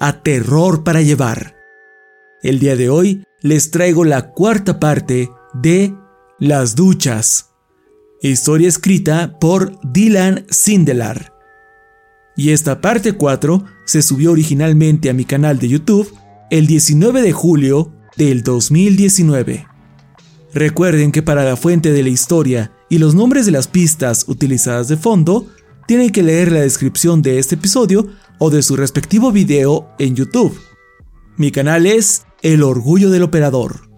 a Terror para Llevar. El día de hoy les traigo la cuarta parte de Las Duchas, historia escrita por Dylan Sindelar. Y esta parte 4 se subió originalmente a mi canal de YouTube el 19 de julio del 2019. Recuerden que para la fuente de la historia y los nombres de las pistas utilizadas de fondo, tienen que leer la descripción de este episodio o de su respectivo video en YouTube. Mi canal es El Orgullo del Operador.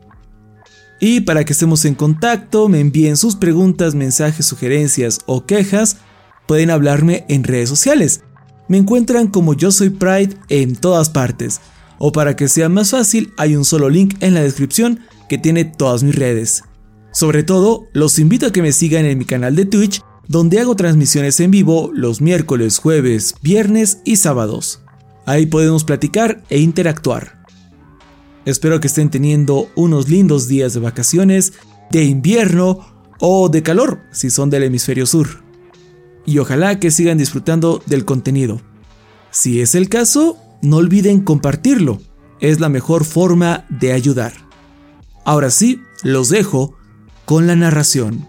Y para que estemos en contacto, me envíen sus preguntas, mensajes, sugerencias o quejas, pueden hablarme en redes sociales. Me encuentran como yo soy Pride en todas partes. O para que sea más fácil, hay un solo link en la descripción que tiene todas mis redes. Sobre todo, los invito a que me sigan en mi canal de Twitch donde hago transmisiones en vivo los miércoles, jueves, viernes y sábados. Ahí podemos platicar e interactuar. Espero que estén teniendo unos lindos días de vacaciones, de invierno o de calor si son del hemisferio sur. Y ojalá que sigan disfrutando del contenido. Si es el caso, no olviden compartirlo. Es la mejor forma de ayudar. Ahora sí, los dejo con la narración.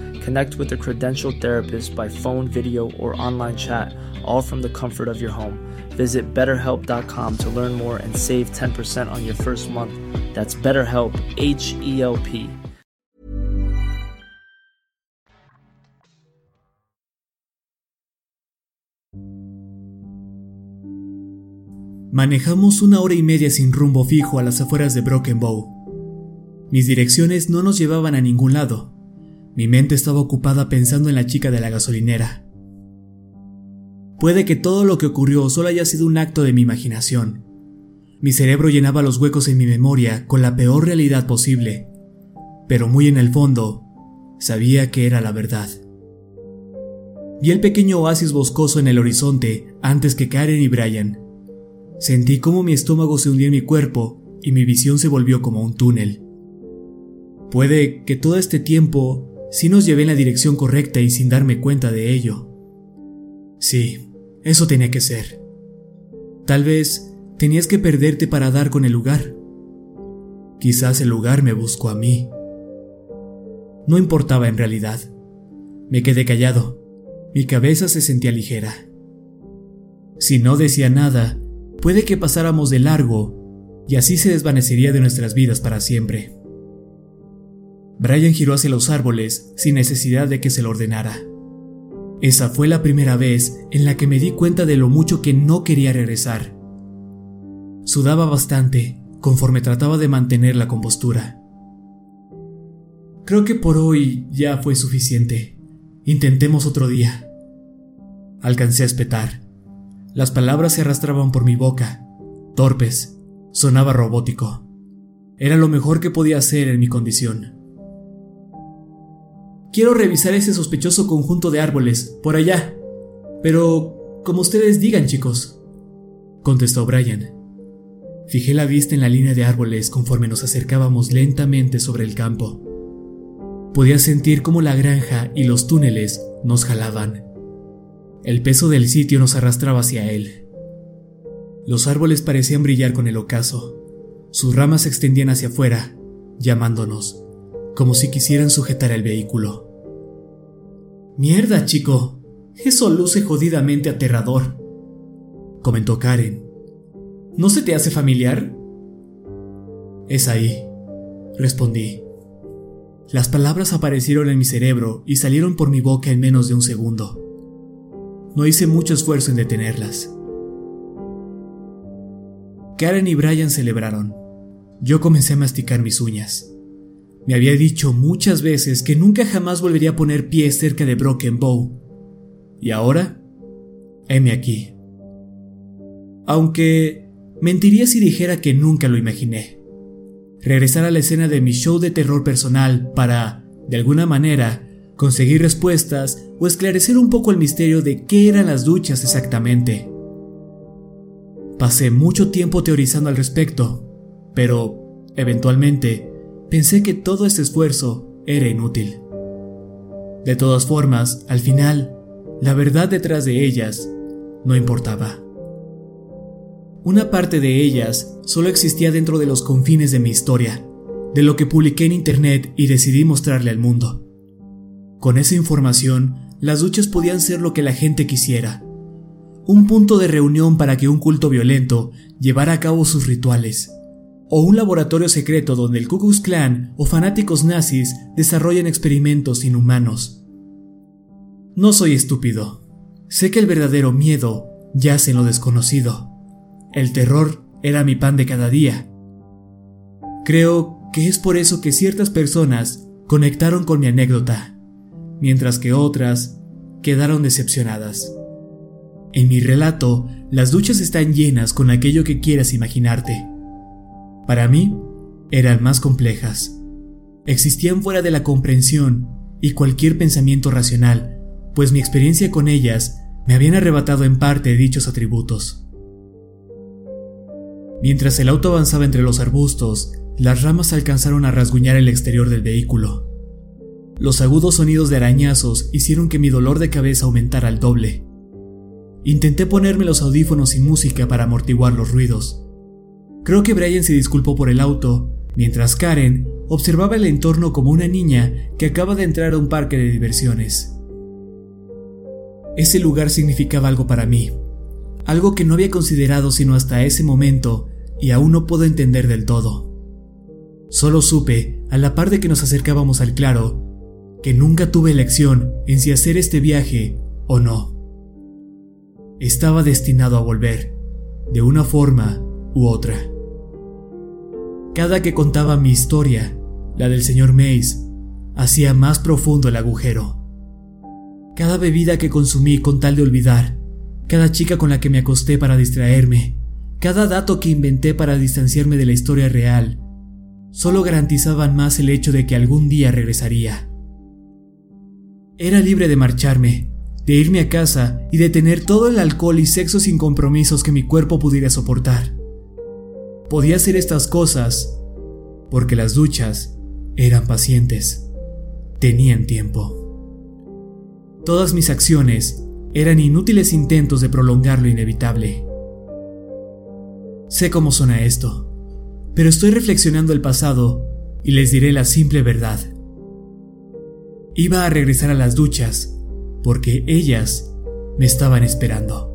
Connect with a credentialed therapist by phone, video, or online chat, all from the comfort of your home. Visit betterhelp.com to learn more and save 10% on your first month. That's BetterHelp, H E L P. Manejamos una hora y media sin rumbo fijo a las afueras de Broken Bow. Mis direcciones no nos llevaban a ningún lado. Mi mente estaba ocupada pensando en la chica de la gasolinera. Puede que todo lo que ocurrió solo haya sido un acto de mi imaginación, mi cerebro llenaba los huecos en mi memoria con la peor realidad posible, pero muy en el fondo, sabía que era la verdad. Vi el pequeño oasis boscoso en el horizonte antes que Karen y Brian. Sentí cómo mi estómago se hundía en mi cuerpo y mi visión se volvió como un túnel. Puede que todo este tiempo sí nos llevé en la dirección correcta y sin darme cuenta de ello. Sí, eso tenía que ser. Tal vez tenías que perderte para dar con el lugar. Quizás el lugar me buscó a mí. No importaba en realidad. Me quedé callado. Mi cabeza se sentía ligera. Si no decía nada, puede que pasáramos de largo y así se desvanecería de nuestras vidas para siempre. Brian giró hacia los árboles sin necesidad de que se lo ordenara. Esa fue la primera vez en la que me di cuenta de lo mucho que no quería regresar. Sudaba bastante conforme trataba de mantener la compostura. Creo que por hoy ya fue suficiente. Intentemos otro día. Alcancé a espetar. Las palabras se arrastraban por mi boca, torpes. Sonaba robótico. Era lo mejor que podía hacer en mi condición. Quiero revisar ese sospechoso conjunto de árboles, por allá. Pero, como ustedes digan, chicos, contestó Brian. Fijé la vista en la línea de árboles conforme nos acercábamos lentamente sobre el campo. Podía sentir cómo la granja y los túneles nos jalaban. El peso del sitio nos arrastraba hacia él. Los árboles parecían brillar con el ocaso. Sus ramas se extendían hacia afuera, llamándonos, como si quisieran sujetar el vehículo. Mierda, chico. Eso luce jodidamente aterrador, comentó Karen. ¿No se te hace familiar? Es ahí, respondí. Las palabras aparecieron en mi cerebro y salieron por mi boca en menos de un segundo. No hice mucho esfuerzo en detenerlas. Karen y Brian celebraron. Yo comencé a masticar mis uñas. Me había dicho muchas veces que nunca jamás volvería a poner pie cerca de Broken Bow. Y ahora, heme aquí. Aunque mentiría si dijera que nunca lo imaginé regresar a la escena de mi show de terror personal para, de alguna manera, conseguir respuestas o esclarecer un poco el misterio de qué eran las duchas exactamente. Pasé mucho tiempo teorizando al respecto, pero, eventualmente, pensé que todo ese esfuerzo era inútil. De todas formas, al final, la verdad detrás de ellas no importaba. Una parte de ellas solo existía dentro de los confines de mi historia, de lo que publiqué en internet y decidí mostrarle al mundo. Con esa información, las duchas podían ser lo que la gente quisiera. Un punto de reunión para que un culto violento llevara a cabo sus rituales. O un laboratorio secreto donde el Ku Klux Klan o fanáticos nazis desarrollan experimentos inhumanos. No soy estúpido. Sé que el verdadero miedo yace en lo desconocido. El terror era mi pan de cada día. Creo que es por eso que ciertas personas conectaron con mi anécdota, mientras que otras quedaron decepcionadas. En mi relato, las duchas están llenas con aquello que quieras imaginarte. Para mí, eran más complejas. Existían fuera de la comprensión y cualquier pensamiento racional, pues mi experiencia con ellas me habían arrebatado en parte dichos atributos. Mientras el auto avanzaba entre los arbustos, las ramas alcanzaron a rasguñar el exterior del vehículo. Los agudos sonidos de arañazos hicieron que mi dolor de cabeza aumentara al doble. Intenté ponerme los audífonos y música para amortiguar los ruidos. Creo que Brian se disculpó por el auto, mientras Karen observaba el entorno como una niña que acaba de entrar a un parque de diversiones. Ese lugar significaba algo para mí, algo que no había considerado sino hasta ese momento y aún no puedo entender del todo. Solo supe, a la par de que nos acercábamos al claro, que nunca tuve elección en si hacer este viaje o no. Estaba destinado a volver, de una forma u otra. Cada que contaba mi historia, la del señor Mays, hacía más profundo el agujero. Cada bebida que consumí con tal de olvidar, cada chica con la que me acosté para distraerme, cada dato que inventé para distanciarme de la historia real solo garantizaban más el hecho de que algún día regresaría. Era libre de marcharme, de irme a casa y de tener todo el alcohol y sexo sin compromisos que mi cuerpo pudiera soportar. Podía hacer estas cosas porque las duchas eran pacientes, tenían tiempo. Todas mis acciones eran inútiles intentos de prolongar lo inevitable. Sé cómo suena esto, pero estoy reflexionando el pasado y les diré la simple verdad. Iba a regresar a las duchas porque ellas me estaban esperando.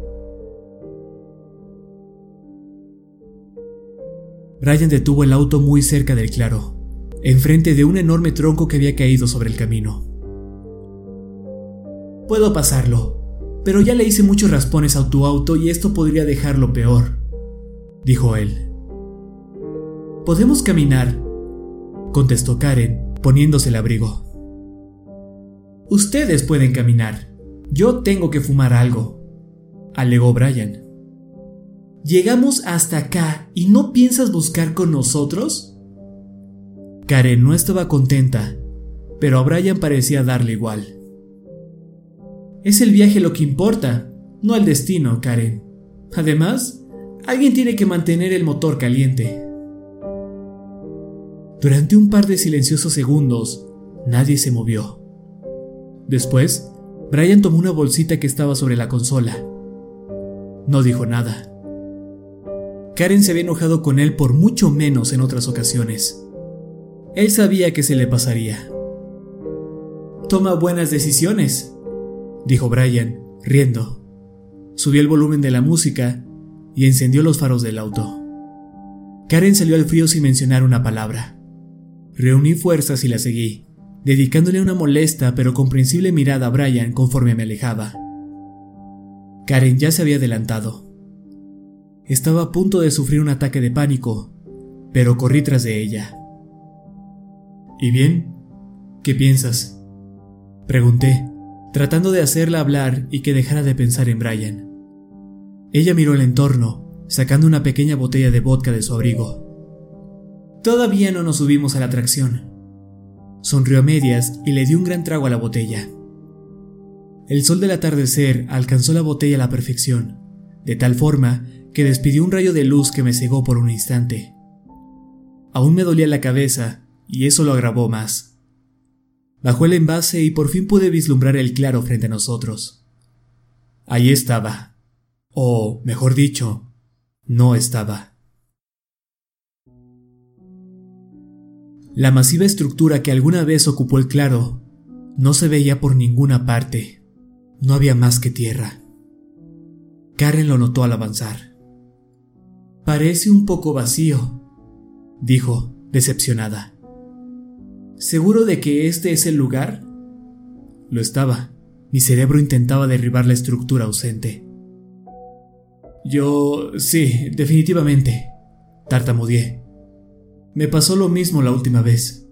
Brian detuvo el auto muy cerca del claro, enfrente de un enorme tronco que había caído sobre el camino. Puedo pasarlo, pero ya le hice muchos raspones a tu auto y esto podría dejarlo peor, dijo él. Podemos caminar, contestó Karen, poniéndose el abrigo. Ustedes pueden caminar. Yo tengo que fumar algo, alegó Brian. ¿Llegamos hasta acá y no piensas buscar con nosotros? Karen no estaba contenta, pero a Brian parecía darle igual. Es el viaje lo que importa, no el destino, Karen. Además, alguien tiene que mantener el motor caliente. Durante un par de silenciosos segundos, nadie se movió. Después, Brian tomó una bolsita que estaba sobre la consola. No dijo nada. Karen se había enojado con él por mucho menos en otras ocasiones. Él sabía que se le pasaría. Toma buenas decisiones, dijo Brian, riendo. Subió el volumen de la música y encendió los faros del auto. Karen salió al frío sin mencionar una palabra. Reuní fuerzas y la seguí, dedicándole una molesta pero comprensible mirada a Brian conforme me alejaba. Karen ya se había adelantado. Estaba a punto de sufrir un ataque de pánico, pero corrí tras de ella. ¿Y bien? ¿Qué piensas? Pregunté, tratando de hacerla hablar y que dejara de pensar en Brian. Ella miró el entorno, sacando una pequeña botella de vodka de su abrigo. Todavía no nos subimos a la atracción. Sonrió a medias y le dio un gran trago a la botella. El sol del atardecer alcanzó la botella a la perfección, de tal forma que despidió un rayo de luz que me cegó por un instante. Aún me dolía la cabeza y eso lo agravó más. Bajó el envase y por fin pude vislumbrar el claro frente a nosotros. Allí estaba. O, mejor dicho, no estaba. La masiva estructura que alguna vez ocupó el claro no se veía por ninguna parte. No había más que tierra. Karen lo notó al avanzar. Parece un poco vacío, dijo, decepcionada. ¿Seguro de que este es el lugar? Lo estaba. Mi cerebro intentaba derribar la estructura ausente. Yo... sí, definitivamente, tartamudeé. Me pasó lo mismo la última vez.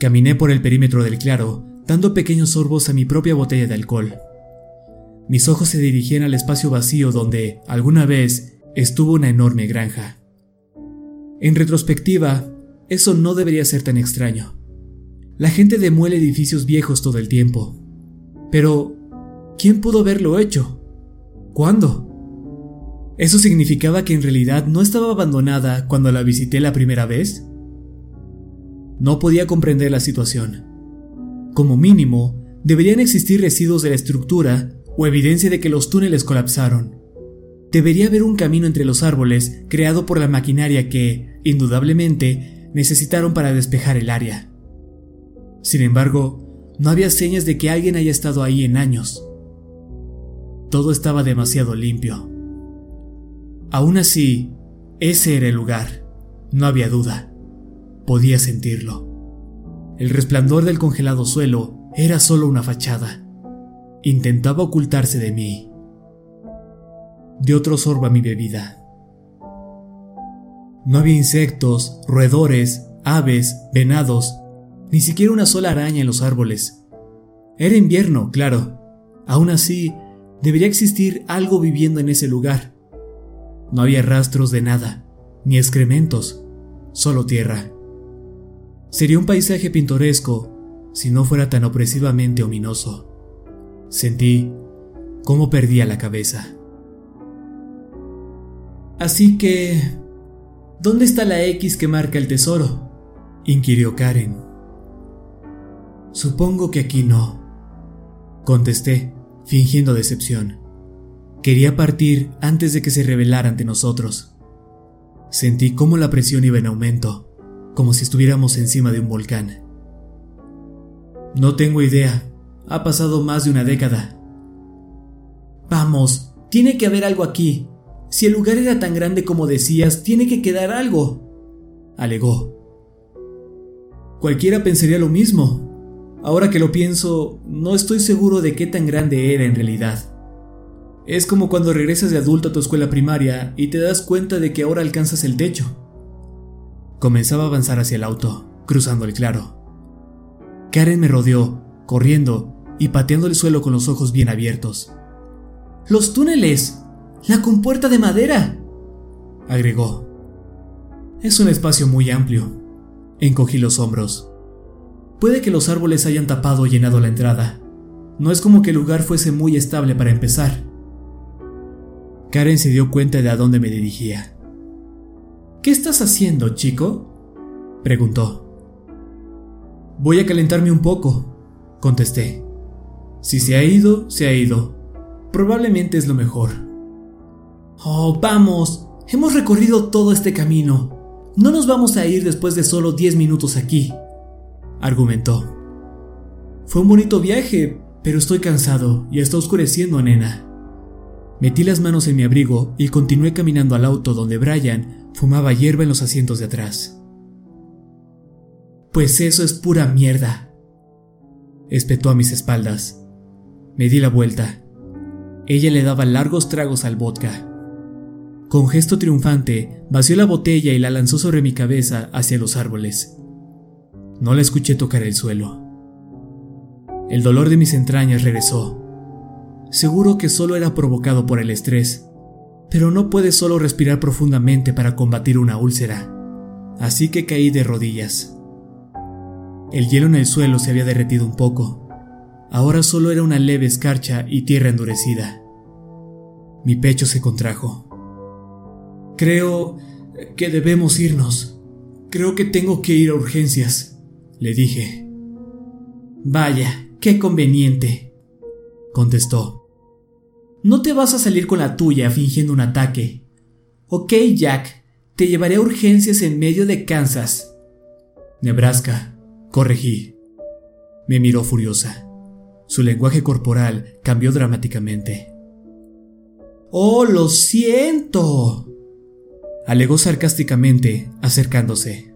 Caminé por el perímetro del claro, dando pequeños sorbos a mi propia botella de alcohol. Mis ojos se dirigían al espacio vacío donde, alguna vez, estuvo una enorme granja. En retrospectiva, eso no debería ser tan extraño. La gente demuele edificios viejos todo el tiempo. Pero, ¿quién pudo haberlo hecho? ¿Cuándo? ¿Eso significaba que en realidad no estaba abandonada cuando la visité la primera vez? No podía comprender la situación. Como mínimo, deberían existir residuos de la estructura o evidencia de que los túneles colapsaron. Debería haber un camino entre los árboles creado por la maquinaria que, indudablemente, necesitaron para despejar el área. Sin embargo, no había señas de que alguien haya estado ahí en años. Todo estaba demasiado limpio. Aún así, ese era el lugar, no había duda. Podía sentirlo. El resplandor del congelado suelo era solo una fachada. Intentaba ocultarse de mí. De otro sorbo a mi bebida. No había insectos, roedores, aves, venados, ni siquiera una sola araña en los árboles. Era invierno, claro. Aún así, debería existir algo viviendo en ese lugar. No había rastros de nada, ni excrementos, solo tierra. Sería un paisaje pintoresco si no fuera tan opresivamente ominoso. Sentí cómo perdía la cabeza. Así que... ¿Dónde está la X que marca el tesoro? inquirió Karen. Supongo que aquí no, contesté, fingiendo decepción. Quería partir antes de que se revelara ante nosotros. Sentí cómo la presión iba en aumento, como si estuviéramos encima de un volcán. No tengo idea, ha pasado más de una década. Vamos, tiene que haber algo aquí. Si el lugar era tan grande como decías, tiene que quedar algo, alegó. Cualquiera pensaría lo mismo. Ahora que lo pienso, no estoy seguro de qué tan grande era en realidad. Es como cuando regresas de adulto a tu escuela primaria y te das cuenta de que ahora alcanzas el techo. Comenzaba a avanzar hacia el auto, cruzando el claro. Karen me rodeó, corriendo y pateando el suelo con los ojos bien abiertos. ¡Los túneles! ¡La compuerta de madera! agregó. Es un espacio muy amplio. Encogí los hombros. Puede que los árboles hayan tapado o llenado la entrada. No es como que el lugar fuese muy estable para empezar. Karen se dio cuenta de a dónde me dirigía. ¿Qué estás haciendo, chico? preguntó. Voy a calentarme un poco, contesté. Si se ha ido, se ha ido. Probablemente es lo mejor. Oh, vamos. Hemos recorrido todo este camino. No nos vamos a ir después de solo 10 minutos aquí, argumentó. Fue un bonito viaje, pero estoy cansado y está oscureciendo, nena. Metí las manos en mi abrigo y continué caminando al auto donde Brian fumaba hierba en los asientos de atrás. Pues eso es pura mierda, espetó a mis espaldas. Me di la vuelta. Ella le daba largos tragos al vodka. Con gesto triunfante, vació la botella y la lanzó sobre mi cabeza hacia los árboles. No la escuché tocar el suelo. El dolor de mis entrañas regresó. Seguro que solo era provocado por el estrés, pero no puedes solo respirar profundamente para combatir una úlcera, así que caí de rodillas. El hielo en el suelo se había derretido un poco. Ahora solo era una leve escarcha y tierra endurecida. Mi pecho se contrajo. Creo que debemos irnos. Creo que tengo que ir a urgencias, le dije. Vaya, qué conveniente, contestó. No te vas a salir con la tuya fingiendo un ataque. Ok, Jack, te llevaré a urgencias en medio de Kansas. Nebraska, corregí. Me miró furiosa. Su lenguaje corporal cambió dramáticamente. Oh, lo siento, alegó sarcásticamente, acercándose.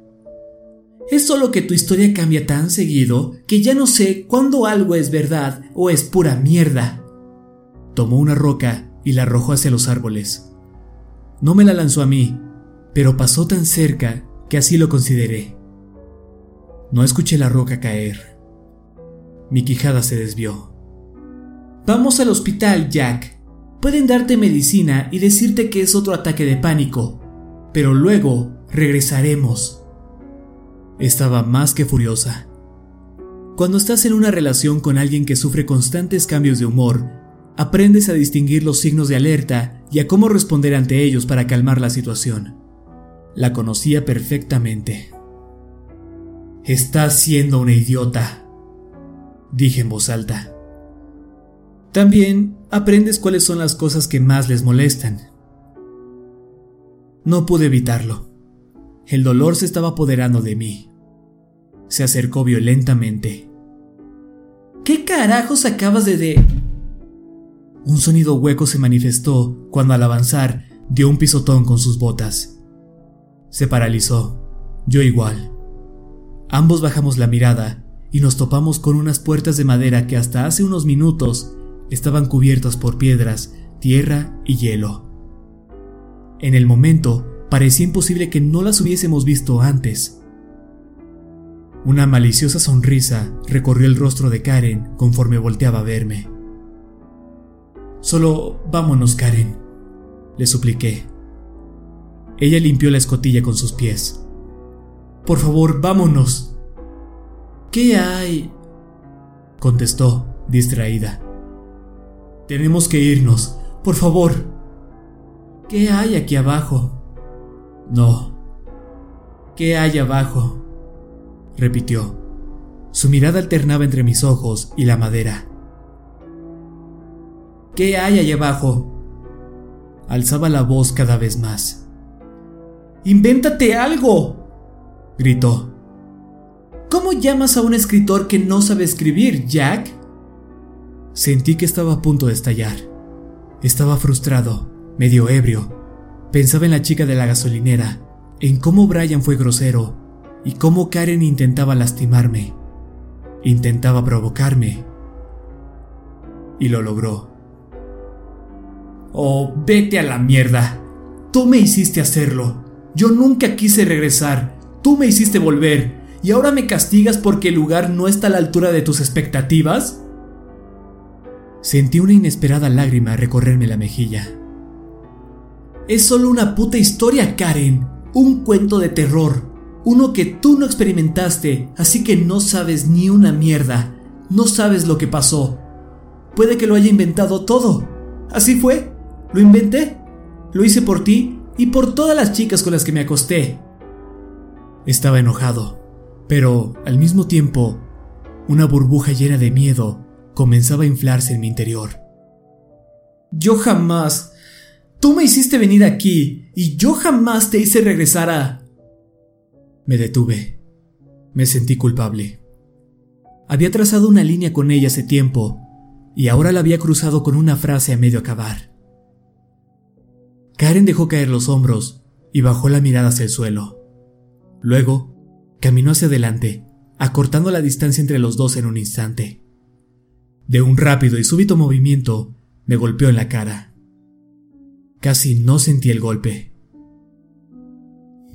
Es solo que tu historia cambia tan seguido que ya no sé cuándo algo es verdad o es pura mierda. Tomó una roca y la arrojó hacia los árboles. No me la lanzó a mí, pero pasó tan cerca que así lo consideré. No escuché la roca caer. Mi quijada se desvió. Vamos al hospital, Jack. Pueden darte medicina y decirte que es otro ataque de pánico, pero luego regresaremos. Estaba más que furiosa. Cuando estás en una relación con alguien que sufre constantes cambios de humor, aprendes a distinguir los signos de alerta y a cómo responder ante ellos para calmar la situación. La conocía perfectamente. Estás siendo una idiota, dije en voz alta. También aprendes cuáles son las cosas que más les molestan no pude evitarlo. El dolor se estaba apoderando de mí. Se acercó violentamente. ¿Qué carajos acabas de de... Un sonido hueco se manifestó cuando al avanzar dio un pisotón con sus botas. Se paralizó. Yo igual. Ambos bajamos la mirada y nos topamos con unas puertas de madera que hasta hace unos minutos estaban cubiertas por piedras, tierra y hielo. En el momento, parecía imposible que no las hubiésemos visto antes. Una maliciosa sonrisa recorrió el rostro de Karen conforme volteaba a verme. Solo vámonos, Karen, le supliqué. Ella limpió la escotilla con sus pies. Por favor, vámonos. ¿Qué hay? contestó, distraída. Tenemos que irnos, por favor. ¿Qué hay aquí abajo? No. ¿Qué hay abajo? repitió. Su mirada alternaba entre mis ojos y la madera. ¿Qué hay allá abajo? Alzaba la voz cada vez más. ¡Invéntate algo! gritó. ¿Cómo llamas a un escritor que no sabe escribir, Jack? Sentí que estaba a punto de estallar. Estaba frustrado, medio ebrio. Pensaba en la chica de la gasolinera, en cómo Brian fue grosero y cómo Karen intentaba lastimarme. Intentaba provocarme. Y lo logró. Oh, vete a la mierda. Tú me hiciste hacerlo. Yo nunca quise regresar. Tú me hiciste volver. ¿Y ahora me castigas porque el lugar no está a la altura de tus expectativas? Sentí una inesperada lágrima recorrerme la mejilla. Es solo una puta historia, Karen. Un cuento de terror. Uno que tú no experimentaste, así que no sabes ni una mierda. No sabes lo que pasó. Puede que lo haya inventado todo. Así fue. Lo inventé. Lo hice por ti y por todas las chicas con las que me acosté. Estaba enojado, pero al mismo tiempo, una burbuja llena de miedo comenzaba a inflarse en mi interior. Yo jamás... Tú me hiciste venir aquí y yo jamás te hice regresar a... Me detuve. Me sentí culpable. Había trazado una línea con ella hace tiempo y ahora la había cruzado con una frase a medio acabar. Karen dejó caer los hombros y bajó la mirada hacia el suelo. Luego, caminó hacia adelante, acortando la distancia entre los dos en un instante. De un rápido y súbito movimiento, me golpeó en la cara. Casi no sentí el golpe.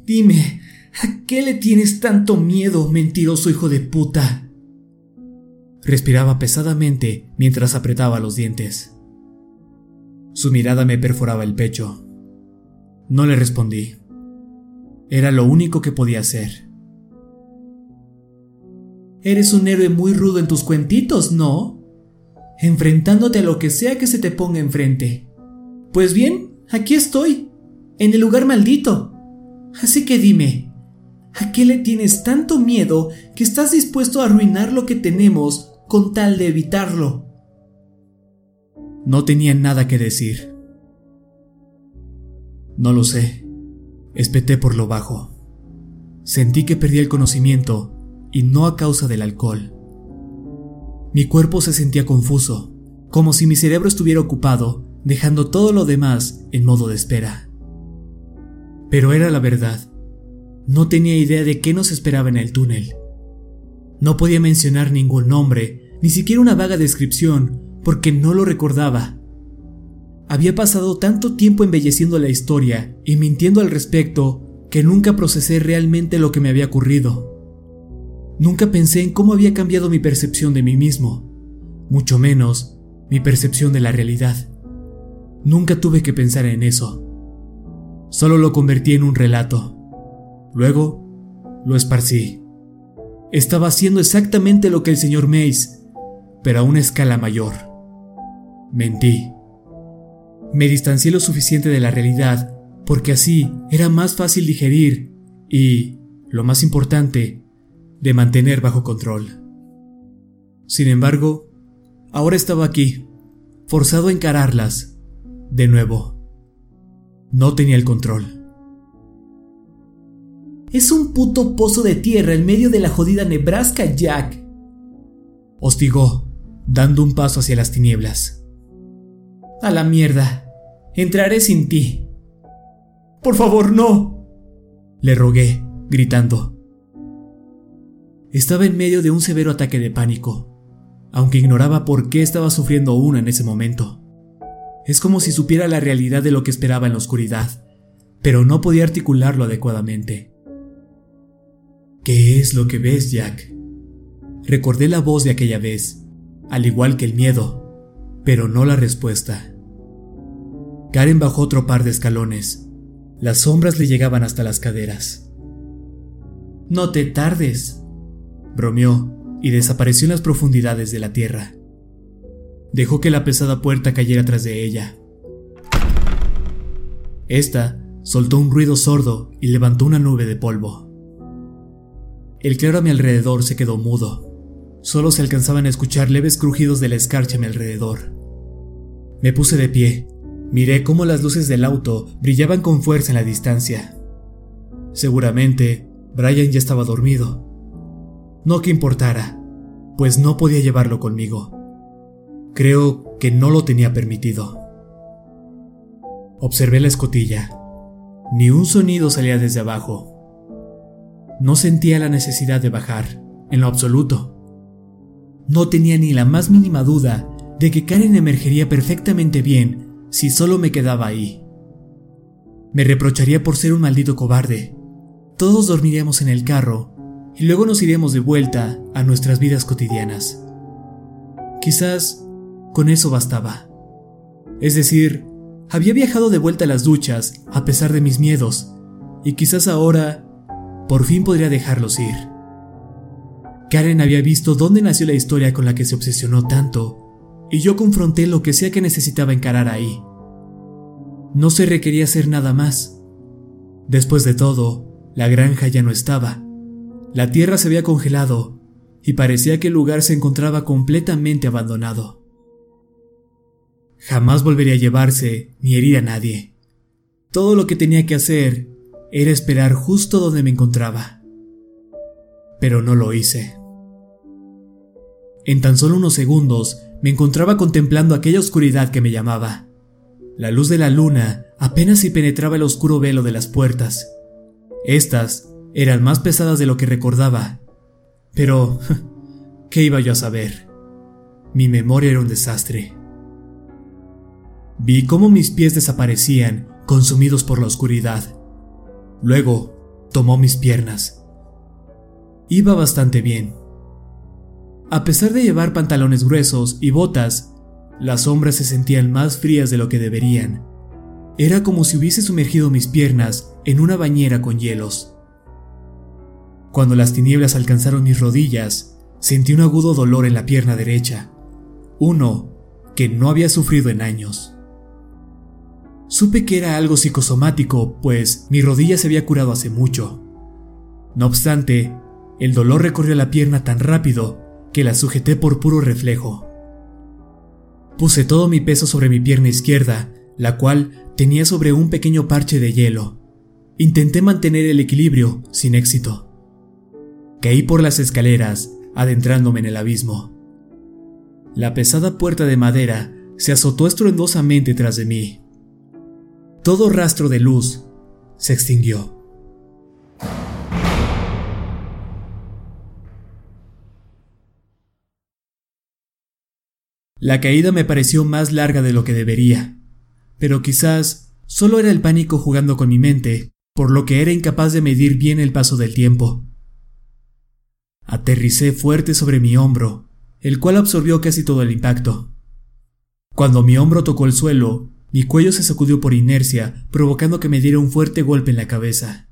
Dime, ¿a qué le tienes tanto miedo, mentiroso hijo de puta? Respiraba pesadamente mientras apretaba los dientes. Su mirada me perforaba el pecho. No le respondí. Era lo único que podía hacer. Eres un héroe muy rudo en tus cuentitos, ¿no? Enfrentándote a lo que sea que se te ponga enfrente. Pues bien, aquí estoy, en el lugar maldito. Así que dime, ¿a qué le tienes tanto miedo que estás dispuesto a arruinar lo que tenemos con tal de evitarlo? No tenía nada que decir. No lo sé. Espeté por lo bajo. Sentí que perdí el conocimiento y no a causa del alcohol. Mi cuerpo se sentía confuso, como si mi cerebro estuviera ocupado, dejando todo lo demás en modo de espera. Pero era la verdad. No tenía idea de qué nos esperaba en el túnel. No podía mencionar ningún nombre, ni siquiera una vaga descripción, porque no lo recordaba había pasado tanto tiempo embelleciendo la historia y mintiendo al respecto que nunca procesé realmente lo que me había ocurrido. Nunca pensé en cómo había cambiado mi percepción de mí mismo, mucho menos mi percepción de la realidad. Nunca tuve que pensar en eso. Solo lo convertí en un relato. Luego, lo esparcí. Estaba haciendo exactamente lo que el señor Mace, pero a una escala mayor. Mentí. Me distancié lo suficiente de la realidad porque así era más fácil digerir y, lo más importante, de mantener bajo control. Sin embargo, ahora estaba aquí, forzado a encararlas, de nuevo. No tenía el control. Es un puto pozo de tierra en medio de la jodida Nebraska, Jack. Hostigó, dando un paso hacia las tinieblas. A la mierda. Entraré sin ti. Por favor, no. Le rogué, gritando. Estaba en medio de un severo ataque de pánico, aunque ignoraba por qué estaba sufriendo uno en ese momento. Es como si supiera la realidad de lo que esperaba en la oscuridad, pero no podía articularlo adecuadamente. ¿Qué es lo que ves, Jack? Recordé la voz de aquella vez, al igual que el miedo, pero no la respuesta. Karen bajó otro par de escalones. Las sombras le llegaban hasta las caderas. No te tardes, bromeó y desapareció en las profundidades de la tierra. Dejó que la pesada puerta cayera tras de ella. Esta soltó un ruido sordo y levantó una nube de polvo. El claro a mi alrededor se quedó mudo. Solo se alcanzaban a escuchar leves crujidos de la escarcha a mi alrededor. Me puse de pie. Miré cómo las luces del auto brillaban con fuerza en la distancia. Seguramente, Brian ya estaba dormido. No que importara, pues no podía llevarlo conmigo. Creo que no lo tenía permitido. Observé la escotilla. Ni un sonido salía desde abajo. No sentía la necesidad de bajar, en lo absoluto. No tenía ni la más mínima duda de que Karen emergería perfectamente bien si solo me quedaba ahí. Me reprocharía por ser un maldito cobarde. Todos dormiríamos en el carro y luego nos iríamos de vuelta a nuestras vidas cotidianas. Quizás con eso bastaba. Es decir, había viajado de vuelta a las duchas a pesar de mis miedos y quizás ahora por fin podría dejarlos ir. Karen había visto dónde nació la historia con la que se obsesionó tanto, y yo confronté lo que sea que necesitaba encarar ahí. No se requería hacer nada más. Después de todo, la granja ya no estaba. La tierra se había congelado y parecía que el lugar se encontraba completamente abandonado. Jamás volvería a llevarse ni herir a nadie. Todo lo que tenía que hacer era esperar justo donde me encontraba. Pero no lo hice. En tan solo unos segundos me encontraba contemplando aquella oscuridad que me llamaba. La luz de la luna apenas si penetraba el oscuro velo de las puertas. Estas eran más pesadas de lo que recordaba. Pero, ¿qué iba yo a saber? Mi memoria era un desastre. Vi cómo mis pies desaparecían, consumidos por la oscuridad. Luego tomó mis piernas. Iba bastante bien. A pesar de llevar pantalones gruesos y botas, las sombras se sentían más frías de lo que deberían. Era como si hubiese sumergido mis piernas en una bañera con hielos. Cuando las tinieblas alcanzaron mis rodillas, sentí un agudo dolor en la pierna derecha, uno que no había sufrido en años. Supe que era algo psicosomático, pues mi rodilla se había curado hace mucho. No obstante, el dolor recorrió la pierna tan rápido que la sujeté por puro reflejo. Puse todo mi peso sobre mi pierna izquierda, la cual tenía sobre un pequeño parche de hielo. Intenté mantener el equilibrio, sin éxito. Caí por las escaleras, adentrándome en el abismo. La pesada puerta de madera se azotó estruendosamente tras de mí todo rastro de luz se extinguió. La caída me pareció más larga de lo que debería, pero quizás solo era el pánico jugando con mi mente, por lo que era incapaz de medir bien el paso del tiempo. Aterricé fuerte sobre mi hombro, el cual absorbió casi todo el impacto. Cuando mi hombro tocó el suelo, mi cuello se sacudió por inercia, provocando que me diera un fuerte golpe en la cabeza.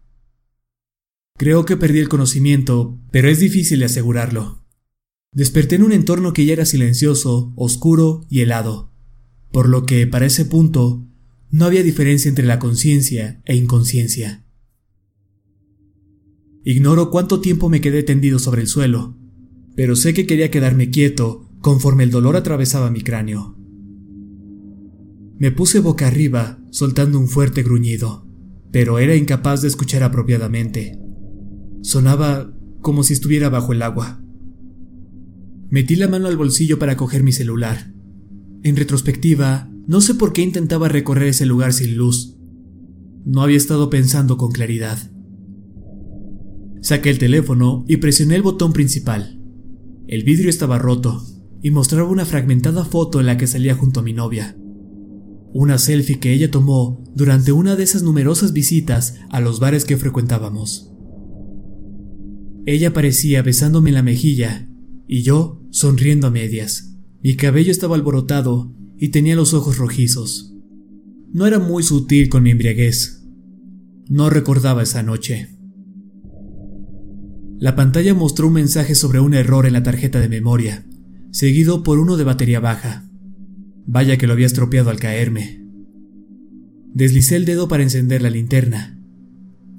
Creo que perdí el conocimiento, pero es difícil asegurarlo. Desperté en un entorno que ya era silencioso, oscuro y helado, por lo que, para ese punto, no había diferencia entre la conciencia e inconsciencia. Ignoro cuánto tiempo me quedé tendido sobre el suelo, pero sé que quería quedarme quieto conforme el dolor atravesaba mi cráneo. Me puse boca arriba, soltando un fuerte gruñido, pero era incapaz de escuchar apropiadamente. Sonaba como si estuviera bajo el agua. Metí la mano al bolsillo para coger mi celular. En retrospectiva, no sé por qué intentaba recorrer ese lugar sin luz. No había estado pensando con claridad. Saqué el teléfono y presioné el botón principal. El vidrio estaba roto y mostraba una fragmentada foto en la que salía junto a mi novia una selfie que ella tomó durante una de esas numerosas visitas a los bares que frecuentábamos. Ella parecía besándome en la mejilla y yo sonriendo a medias. Mi cabello estaba alborotado y tenía los ojos rojizos. No era muy sutil con mi embriaguez. No recordaba esa noche. La pantalla mostró un mensaje sobre un error en la tarjeta de memoria, seguido por uno de batería baja. Vaya que lo había estropeado al caerme. Deslicé el dedo para encender la linterna.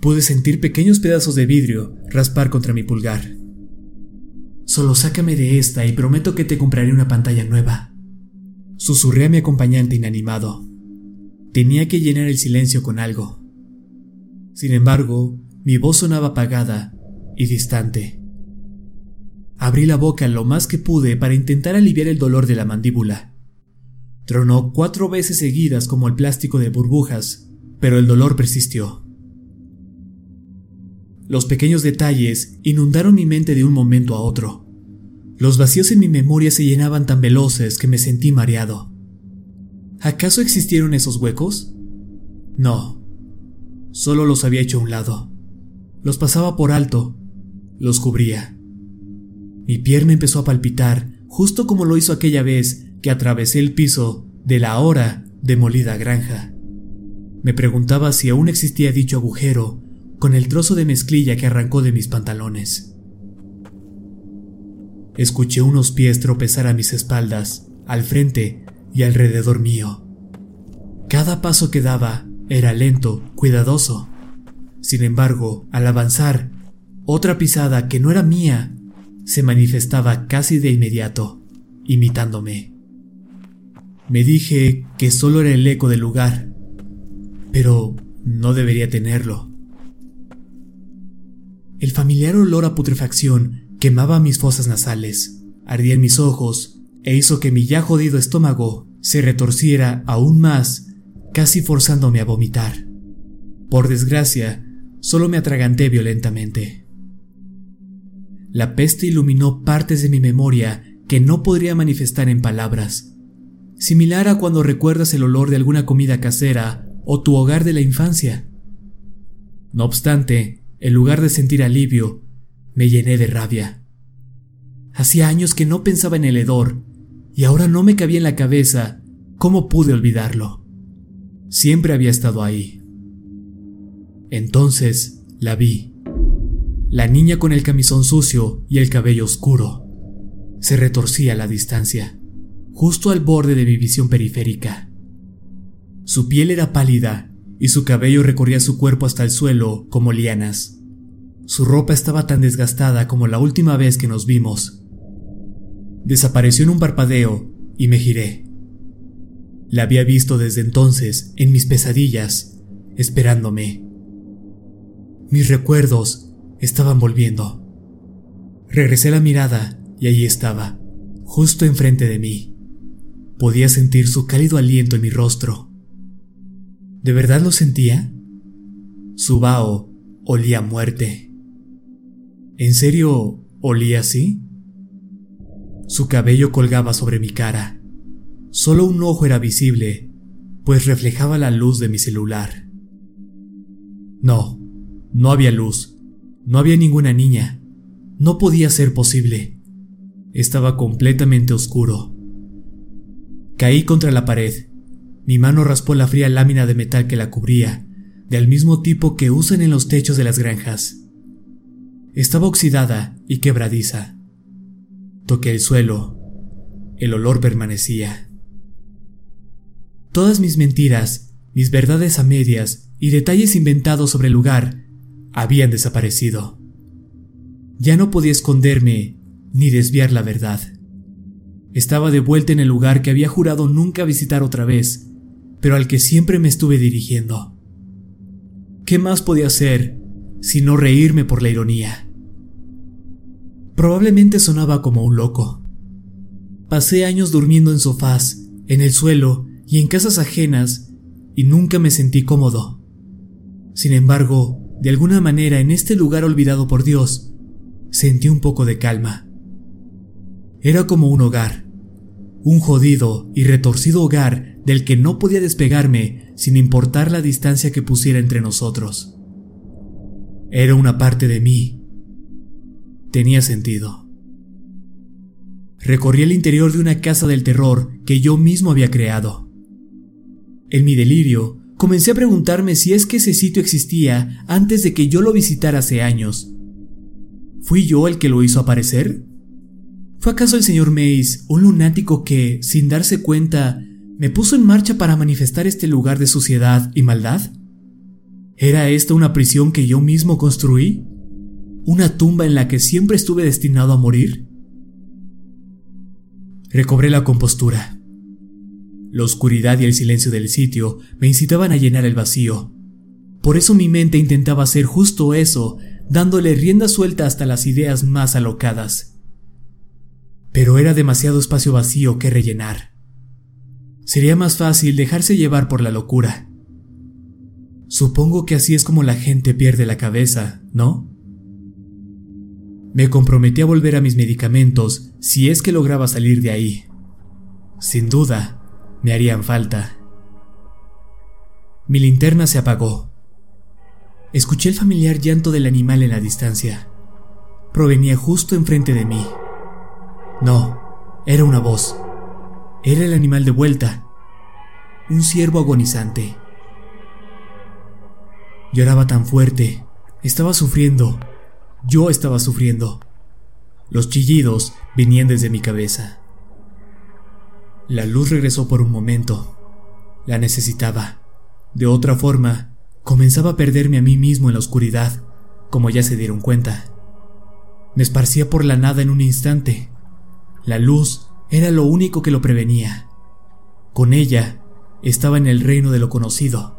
Pude sentir pequeños pedazos de vidrio raspar contra mi pulgar. Solo sácame de esta y prometo que te compraré una pantalla nueva. Susurré a mi acompañante inanimado. Tenía que llenar el silencio con algo. Sin embargo, mi voz sonaba apagada y distante. Abrí la boca lo más que pude para intentar aliviar el dolor de la mandíbula. Tronó cuatro veces seguidas como el plástico de burbujas, pero el dolor persistió. Los pequeños detalles inundaron mi mente de un momento a otro. Los vacíos en mi memoria se llenaban tan veloces que me sentí mareado. ¿Acaso existieron esos huecos? No, solo los había hecho a un lado. Los pasaba por alto, los cubría. Mi pierna empezó a palpitar, justo como lo hizo aquella vez que atravesé el piso de la ahora demolida granja. Me preguntaba si aún existía dicho agujero con el trozo de mezclilla que arrancó de mis pantalones. Escuché unos pies tropezar a mis espaldas, al frente y alrededor mío. Cada paso que daba era lento, cuidadoso. Sin embargo, al avanzar, otra pisada que no era mía se manifestaba casi de inmediato, imitándome. Me dije que solo era el eco del lugar, pero no debería tenerlo. El familiar olor a putrefacción quemaba mis fosas nasales, ardía en mis ojos e hizo que mi ya jodido estómago se retorciera aún más, casi forzándome a vomitar. Por desgracia, solo me atraganté violentamente. La peste iluminó partes de mi memoria que no podría manifestar en palabras, similar a cuando recuerdas el olor de alguna comida casera o tu hogar de la infancia. No obstante, en lugar de sentir alivio, me llené de rabia. Hacía años que no pensaba en el hedor, y ahora no me cabía en la cabeza cómo pude olvidarlo. Siempre había estado ahí. Entonces la vi. La niña con el camisón sucio y el cabello oscuro. Se retorcía a la distancia, justo al borde de mi visión periférica. Su piel era pálida y su cabello recorría su cuerpo hasta el suelo como lianas. Su ropa estaba tan desgastada como la última vez que nos vimos. Desapareció en un parpadeo y me giré. La había visto desde entonces en mis pesadillas, esperándome. Mis recuerdos estaban volviendo. Regresé la mirada y allí estaba, justo enfrente de mí. Podía sentir su cálido aliento en mi rostro. ¿De verdad lo sentía? Su vaho olía a muerte. ¿En serio olía así? Su cabello colgaba sobre mi cara. Solo un ojo era visible, pues reflejaba la luz de mi celular. No, no había luz. No había ninguna niña. No podía ser posible. Estaba completamente oscuro. Caí contra la pared mi mano raspó la fría lámina de metal que la cubría, del mismo tipo que usan en los techos de las granjas. Estaba oxidada y quebradiza. Toqué el suelo. El olor permanecía. Todas mis mentiras, mis verdades a medias y detalles inventados sobre el lugar habían desaparecido. Ya no podía esconderme ni desviar la verdad. Estaba de vuelta en el lugar que había jurado nunca visitar otra vez pero al que siempre me estuve dirigiendo. ¿Qué más podía hacer sino reírme por la ironía? Probablemente sonaba como un loco. Pasé años durmiendo en sofás, en el suelo y en casas ajenas y nunca me sentí cómodo. Sin embargo, de alguna manera en este lugar olvidado por Dios, sentí un poco de calma. Era como un hogar, un jodido y retorcido hogar del que no podía despegarme sin importar la distancia que pusiera entre nosotros. Era una parte de mí. Tenía sentido. Recorrí el interior de una casa del terror que yo mismo había creado. En mi delirio, comencé a preguntarme si es que ese sitio existía antes de que yo lo visitara hace años. ¿Fui yo el que lo hizo aparecer? ¿Fue acaso el señor Mays un lunático que, sin darse cuenta, me puso en marcha para manifestar este lugar de suciedad y maldad? ¿Era esta una prisión que yo mismo construí? ¿Una tumba en la que siempre estuve destinado a morir? Recobré la compostura. La oscuridad y el silencio del sitio me incitaban a llenar el vacío. Por eso mi mente intentaba hacer justo eso, dándole rienda suelta hasta las ideas más alocadas. Pero era demasiado espacio vacío que rellenar. Sería más fácil dejarse llevar por la locura. Supongo que así es como la gente pierde la cabeza, ¿no? Me comprometí a volver a mis medicamentos si es que lograba salir de ahí. Sin duda, me harían falta. Mi linterna se apagó. Escuché el familiar llanto del animal en la distancia. Provenía justo enfrente de mí. No, era una voz. Era el animal de vuelta. Un ciervo agonizante. Lloraba tan fuerte. Estaba sufriendo. Yo estaba sufriendo. Los chillidos venían desde mi cabeza. La luz regresó por un momento. La necesitaba. De otra forma, comenzaba a perderme a mí mismo en la oscuridad, como ya se dieron cuenta. Me esparcía por la nada en un instante. La luz era lo único que lo prevenía. Con ella estaba en el reino de lo conocido.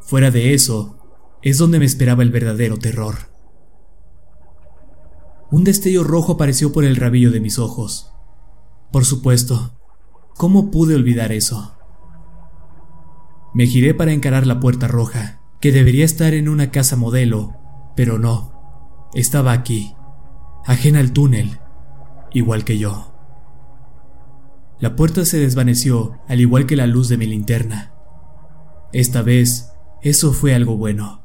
Fuera de eso, es donde me esperaba el verdadero terror. Un destello rojo apareció por el rabillo de mis ojos. Por supuesto, ¿Cómo pude olvidar eso? Me giré para encarar la puerta roja, que debería estar en una casa modelo, pero no. Estaba aquí, ajena al túnel, igual que yo. La puerta se desvaneció, al igual que la luz de mi linterna. Esta vez, eso fue algo bueno.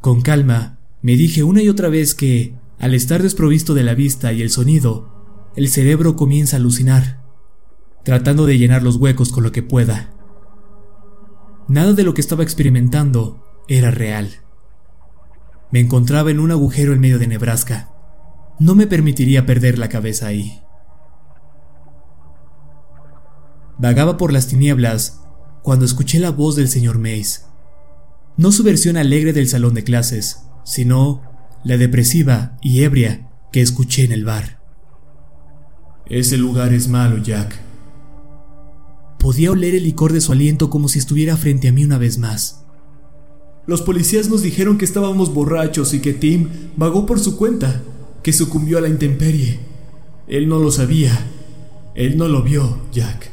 Con calma, me dije una y otra vez que, al estar desprovisto de la vista y el sonido, el cerebro comienza a alucinar tratando de llenar los huecos con lo que pueda. Nada de lo que estaba experimentando era real. Me encontraba en un agujero en medio de Nebraska. No me permitiría perder la cabeza ahí. Vagaba por las tinieblas cuando escuché la voz del señor Mays. No su versión alegre del salón de clases, sino la depresiva y ebria que escuché en el bar. Ese lugar es malo, Jack. Podía oler el licor de su aliento como si estuviera frente a mí una vez más. Los policías nos dijeron que estábamos borrachos y que Tim vagó por su cuenta, que sucumbió a la intemperie. Él no lo sabía. Él no lo vio, Jack.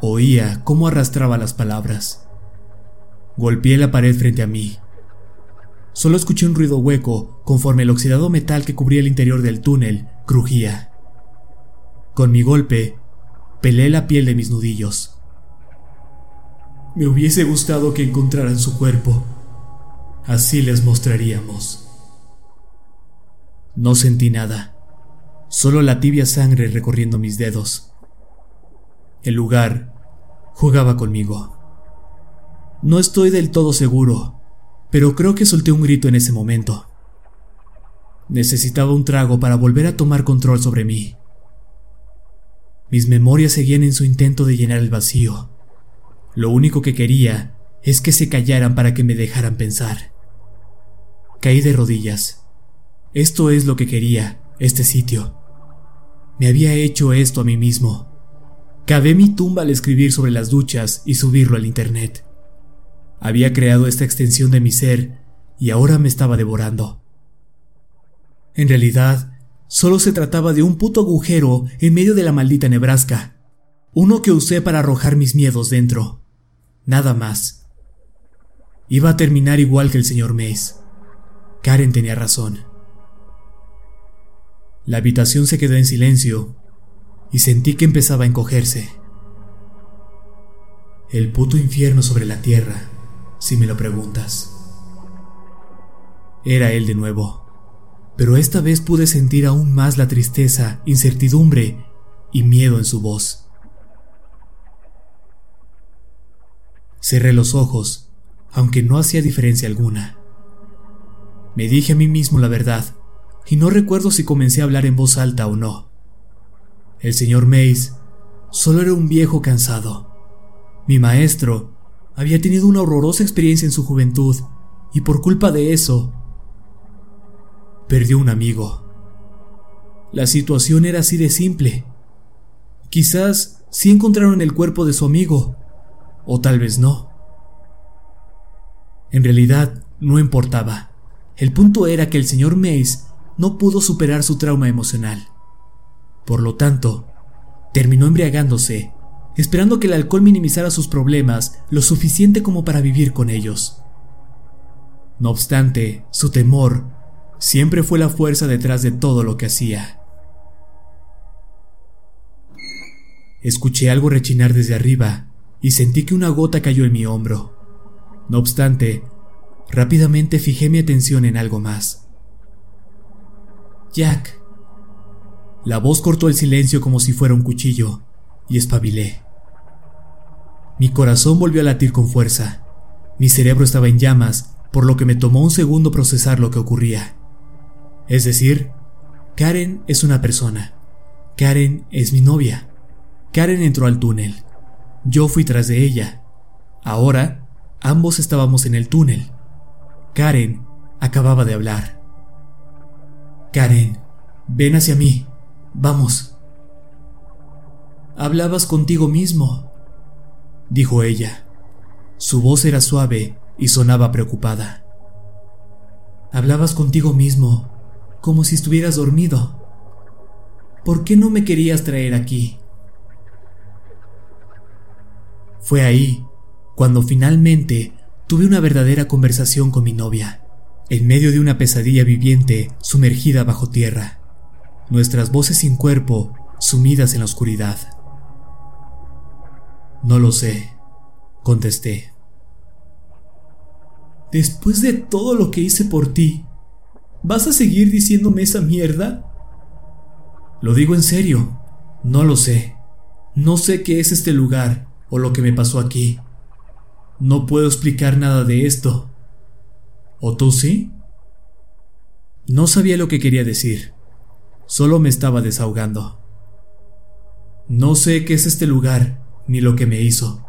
Oía cómo arrastraba las palabras. Golpeé la pared frente a mí. Solo escuché un ruido hueco conforme el oxidado metal que cubría el interior del túnel crujía. Con mi golpe, Pelé la piel de mis nudillos. Me hubiese gustado que encontraran su cuerpo. Así les mostraríamos. No sentí nada, solo la tibia sangre recorriendo mis dedos. El lugar jugaba conmigo. No estoy del todo seguro, pero creo que solté un grito en ese momento. Necesitaba un trago para volver a tomar control sobre mí. Mis memorias seguían en su intento de llenar el vacío. Lo único que quería es que se callaran para que me dejaran pensar. Caí de rodillas. Esto es lo que quería, este sitio. Me había hecho esto a mí mismo. Cavé mi tumba al escribir sobre las duchas y subirlo al internet. Había creado esta extensión de mi ser y ahora me estaba devorando. En realidad, Solo se trataba de un puto agujero en medio de la maldita Nebraska. Uno que usé para arrojar mis miedos dentro. Nada más. Iba a terminar igual que el señor Mace. Karen tenía razón. La habitación se quedó en silencio y sentí que empezaba a encogerse. El puto infierno sobre la tierra, si me lo preguntas. Era él de nuevo pero esta vez pude sentir aún más la tristeza, incertidumbre y miedo en su voz. Cerré los ojos, aunque no hacía diferencia alguna. Me dije a mí mismo la verdad, y no recuerdo si comencé a hablar en voz alta o no. El señor Mays solo era un viejo cansado. Mi maestro había tenido una horrorosa experiencia en su juventud, y por culpa de eso, perdió un amigo. La situación era así de simple. Quizás sí encontraron el cuerpo de su amigo, o tal vez no. En realidad, no importaba. El punto era que el señor Mays no pudo superar su trauma emocional. Por lo tanto, terminó embriagándose, esperando que el alcohol minimizara sus problemas lo suficiente como para vivir con ellos. No obstante, su temor siempre fue la fuerza detrás de todo lo que hacía. Escuché algo rechinar desde arriba y sentí que una gota cayó en mi hombro. No obstante, rápidamente fijé mi atención en algo más. Jack. La voz cortó el silencio como si fuera un cuchillo y espabilé. Mi corazón volvió a latir con fuerza. Mi cerebro estaba en llamas, por lo que me tomó un segundo procesar lo que ocurría. Es decir, Karen es una persona. Karen es mi novia. Karen entró al túnel. Yo fui tras de ella. Ahora, ambos estábamos en el túnel. Karen acababa de hablar. Karen, ven hacia mí. Vamos. Hablabas contigo mismo, dijo ella. Su voz era suave y sonaba preocupada. Hablabas contigo mismo, como si estuvieras dormido. ¿Por qué no me querías traer aquí? Fue ahí cuando finalmente tuve una verdadera conversación con mi novia, en medio de una pesadilla viviente sumergida bajo tierra, nuestras voces sin cuerpo sumidas en la oscuridad. No lo sé, contesté. Después de todo lo que hice por ti, ¿vas a seguir diciéndome esa mierda? Lo digo en serio, no lo sé. No sé qué es este lugar o lo que me pasó aquí. No puedo explicar nada de esto. ¿O tú sí? No sabía lo que quería decir. Solo me estaba desahogando. No sé qué es este lugar ni lo que me hizo,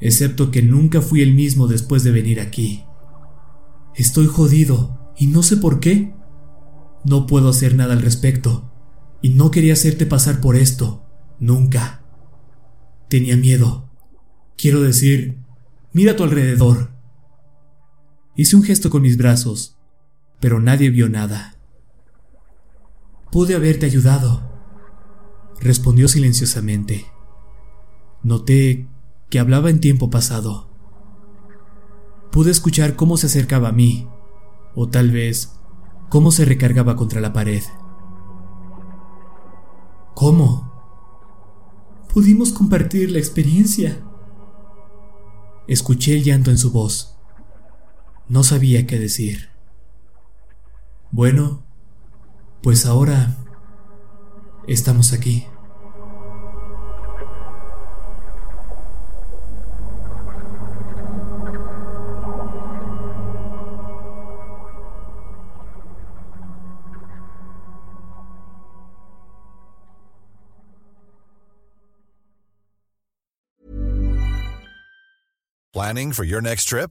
excepto que nunca fui el mismo después de venir aquí. Estoy jodido y no sé por qué. No puedo hacer nada al respecto y no quería hacerte pasar por esto, nunca. Tenía miedo. Quiero decir, mira a tu alrededor. Hice un gesto con mis brazos, pero nadie vio nada. Pude haberte ayudado, respondió silenciosamente. Noté que hablaba en tiempo pasado. Pude escuchar cómo se acercaba a mí, o tal vez cómo se recargaba contra la pared. ¿Cómo? Pudimos compartir la experiencia. Escuché el llanto en su voz. No sabía qué decir. Bueno, pues ahora estamos aquí. Planning for your next trip?